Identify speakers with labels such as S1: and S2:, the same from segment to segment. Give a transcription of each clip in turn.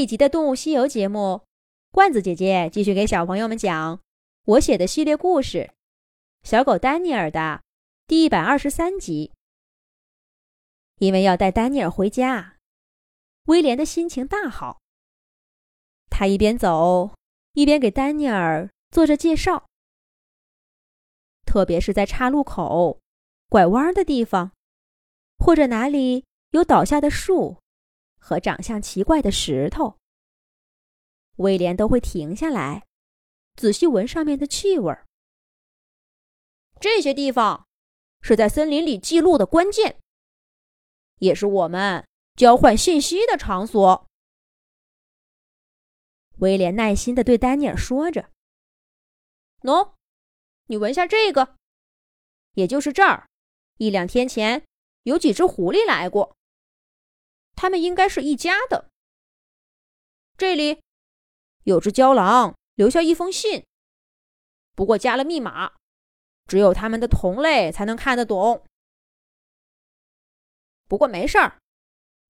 S1: 一集的《动物西游》节目，罐子姐姐继续给小朋友们讲我写的系列故事《小狗丹尼尔》的第一百二十三集。因为要带丹尼尔回家，威廉的心情大好。他一边走，一边给丹尼尔做着介绍，特别是在岔路口、拐弯的地方，或者哪里有倒下的树。和长相奇怪的石头，威廉都会停下来，仔细闻上面的气味。这些地方是在森林里记录的关键，也是我们交换信息的场所。威廉耐心的对丹尼尔说着：“喏，你闻下这个，也就是这儿，一两天前有几只狐狸来过。”他们应该是一家的。这里有只郊狼留下一封信，不过加了密码，只有他们的同类才能看得懂。不过没事儿，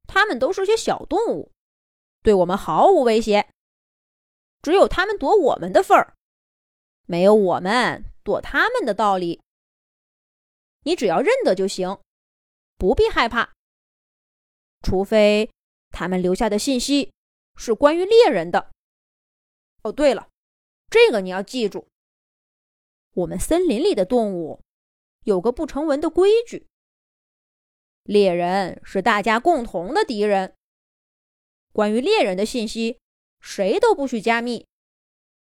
S1: 他们都是些小动物，对我们毫无威胁。只有他们躲我们的份儿，没有我们躲他们的道理。你只要认得就行，不必害怕。除非他们留下的信息是关于猎人的。哦，对了，这个你要记住。我们森林里的动物有个不成文的规矩：猎人是大家共同的敌人。关于猎人的信息，谁都不许加密，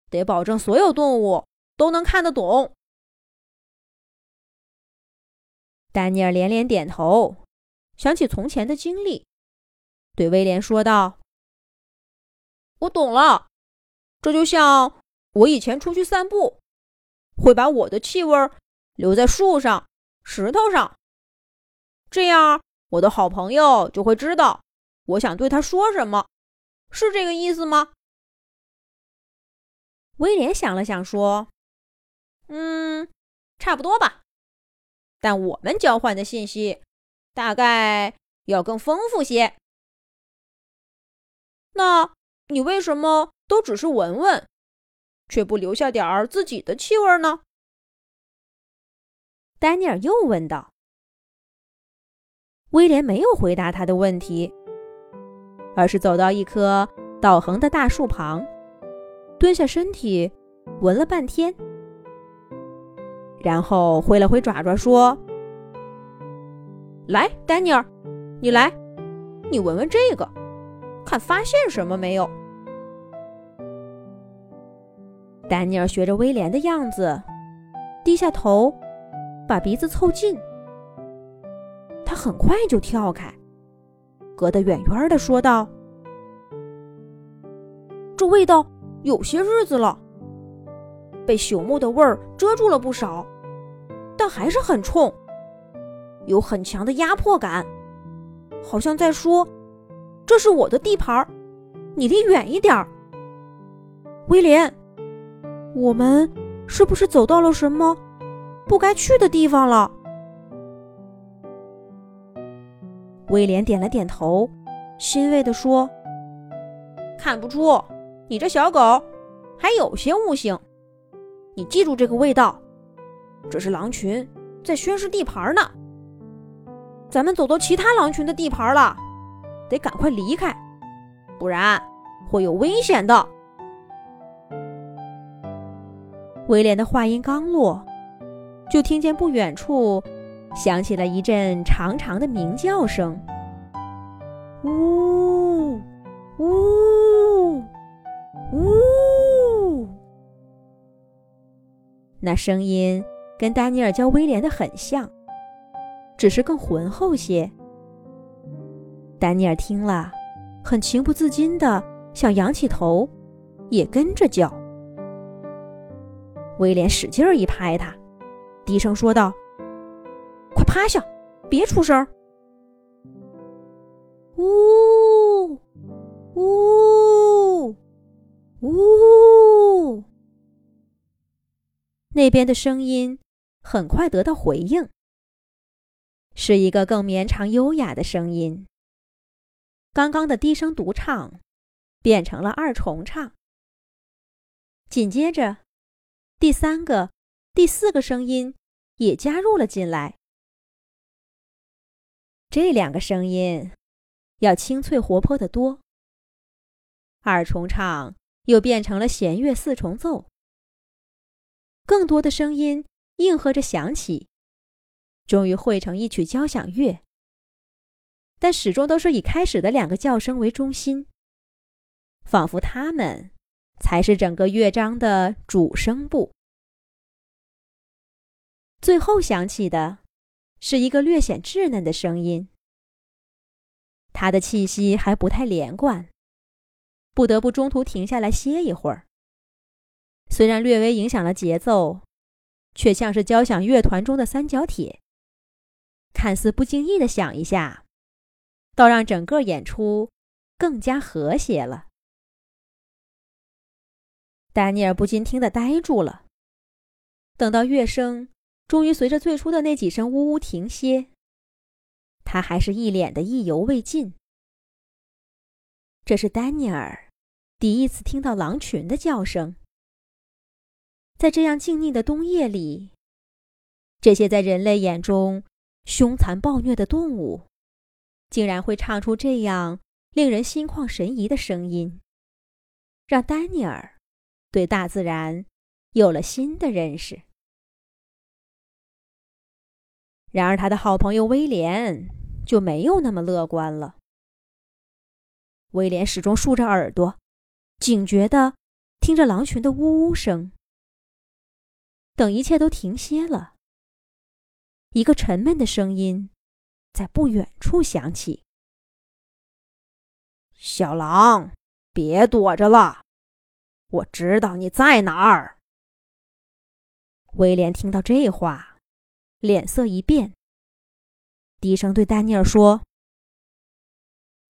S1: 得保证所有动物都能看得懂。丹尼尔连连点头。想起从前的经历，对威廉说道：“我懂了，这就像我以前出去散步，会把我的气味留在树上、石头上，这样我的好朋友就会知道我想对他说什么，是这个意思吗？”威廉想了想说：“嗯，差不多吧，但我们交换的信息。”大概要更丰富些。那你为什么都只是闻闻，却不留下点儿自己的气味呢？丹尼尔又问道。威廉没有回答他的问题，而是走到一棵倒横的大树旁，蹲下身体闻了半天，然后挥了挥爪爪说。来，丹尼尔，你来，你闻闻这个，看发现什么没有？丹尼尔学着威廉的样子，低下头，把鼻子凑近。他很快就跳开，隔得远远的说道：“这味道有些日子了，被朽木的味儿遮住了不少，但还是很冲。”有很强的压迫感，好像在说：“这是我的地盘儿你离远一点儿。”威廉，我们是不是走到了什么不该去的地方了？威廉点了点头，欣慰地说：“看不出你这小狗还有些悟性。你记住这个味道，这是狼群在宣示地盘呢。”咱们走到其他狼群的地盘了，得赶快离开，不然会有危险的。威廉的话音刚落，就听见不远处响起了一阵长长的鸣叫声：“呜呜呜！”那声音跟丹尼尔教威廉的很像。只是更浑厚些。丹尼尔听了，很情不自禁的想仰起头，也跟着叫。威廉使劲一拍他，低声说道：“快趴下，别出声。”呜呜呜！那边的声音很快得到回应。是一个更绵长、优雅的声音。刚刚的低声独唱，变成了二重唱。紧接着，第三个、第四个声音也加入了进来。这两个声音要清脆活泼得多。二重唱又变成了弦乐四重奏，更多的声音应和着响起，终于汇成一曲交响乐。但始终都是以开始的两个叫声为中心，仿佛他们才是整个乐章的主声部。最后响起的，是一个略显稚嫩的声音，它的气息还不太连贯。不得不中途停下来歇一会儿。虽然略微影响了节奏，却像是交响乐团中的三角铁，看似不经意的想一下，倒让整个演出更加和谐了。丹尼尔不禁听得呆住了。等到乐声终于随着最初的那几声呜呜停歇，他还是一脸的意犹未尽。这是丹尼尔第一次听到狼群的叫声。在这样静谧的冬夜里，这些在人类眼中凶残暴虐的动物，竟然会唱出这样令人心旷神怡的声音，让丹尼尔对大自然有了新的认识。然而，他的好朋友威廉就没有那么乐观了。威廉始终竖着耳朵，警觉地听着狼群的呜呜声。等一切都停歇了，一个沉闷的声音在不远处响起：“
S2: 小狼，别躲着了，我知道你在哪儿。”
S1: 威廉听到这话，脸色一变，低声对丹尼尔说：“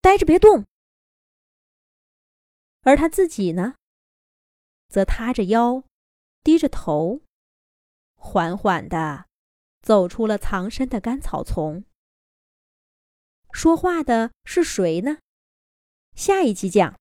S1: 呆着别动。”而他自己呢，则塌着腰，低着头，缓缓地走出了藏身的干草丛。说话的是谁呢？下一期讲。